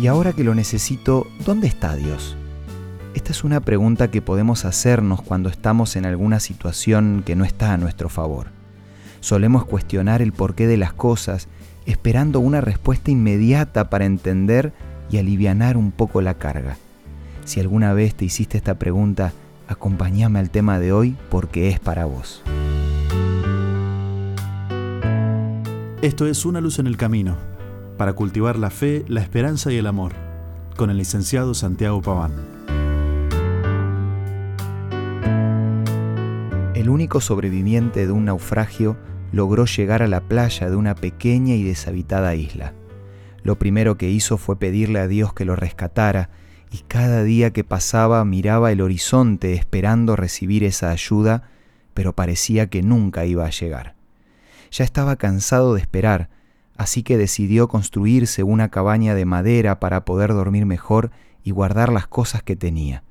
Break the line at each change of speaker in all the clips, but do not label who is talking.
Y ahora que lo necesito, ¿dónde está Dios? Esta es una pregunta que podemos hacernos cuando estamos en alguna situación que no está a nuestro favor. Solemos cuestionar el porqué de las cosas, esperando una respuesta inmediata para entender y alivianar un poco la carga. Si alguna vez te hiciste esta pregunta, acompáñame al tema de hoy porque es para vos.
Esto es Una luz en el camino, para cultivar la fe, la esperanza y el amor, con el licenciado Santiago Paván.
El único sobreviviente de un naufragio logró llegar a la playa de una pequeña y deshabitada isla. Lo primero que hizo fue pedirle a Dios que lo rescatara y cada día que pasaba miraba el horizonte esperando recibir esa ayuda, pero parecía que nunca iba a llegar. Ya estaba cansado de esperar, así que decidió construirse una cabaña de madera para poder dormir mejor y guardar las cosas que tenía.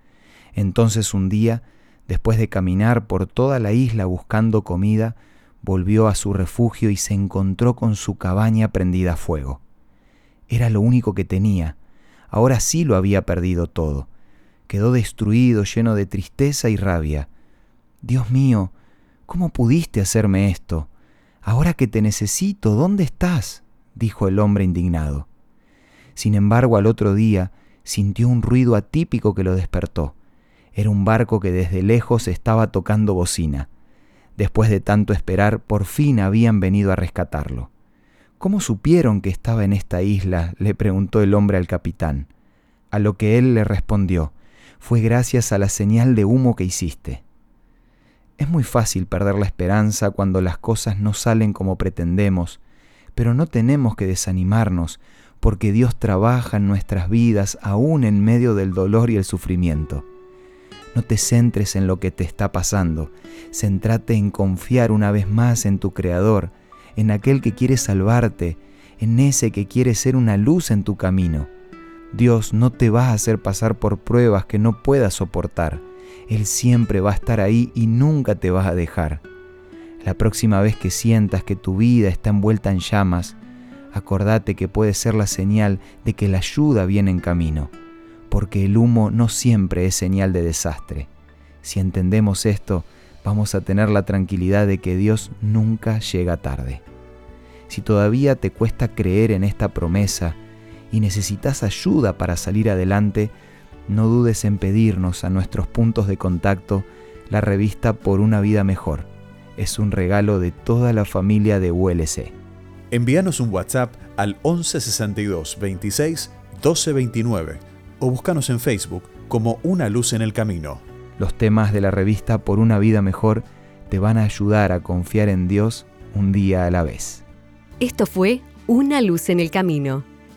Entonces un día, después de caminar por toda la isla buscando comida, volvió a su refugio y se encontró con su cabaña prendida a fuego. Era lo único que tenía. Ahora sí lo había perdido todo. Quedó destruido, lleno de tristeza y rabia. Dios mío, ¿cómo pudiste hacerme esto? Ahora que te necesito, ¿dónde estás? dijo el hombre indignado. Sin embargo, al otro día sintió un ruido atípico que lo despertó. Era un barco que desde lejos estaba tocando bocina. Después de tanto esperar, por fin habían venido a rescatarlo. ¿Cómo supieron que estaba en esta isla? le preguntó el hombre al capitán. A lo que él le respondió, fue gracias a la señal de humo que hiciste. Es muy fácil perder la esperanza cuando las cosas no salen como pretendemos, pero no tenemos que desanimarnos, porque Dios trabaja en nuestras vidas aún en medio del dolor y el sufrimiento. No te centres en lo que te está pasando, centrate en confiar una vez más en tu Creador, en aquel que quiere salvarte, en ese que quiere ser una luz en tu camino. Dios no te va a hacer pasar por pruebas que no puedas soportar. Él siempre va a estar ahí y nunca te vas a dejar. La próxima vez que sientas que tu vida está envuelta en llamas, acordate que puede ser la señal de que la ayuda viene en camino, porque el humo no siempre es señal de desastre. Si entendemos esto, vamos a tener la tranquilidad de que Dios nunca llega tarde. Si todavía te cuesta creer en esta promesa y necesitas ayuda para salir adelante, no dudes en pedirnos a nuestros puntos de contacto la revista Por una vida mejor. Es un regalo de toda la familia de ULC.
Envíanos un WhatsApp al 1162 26 1229 o búscanos en Facebook como Una Luz en el Camino.
Los temas de la revista Por una vida mejor te van a ayudar a confiar en Dios un día a la vez.
Esto fue Una Luz en el Camino.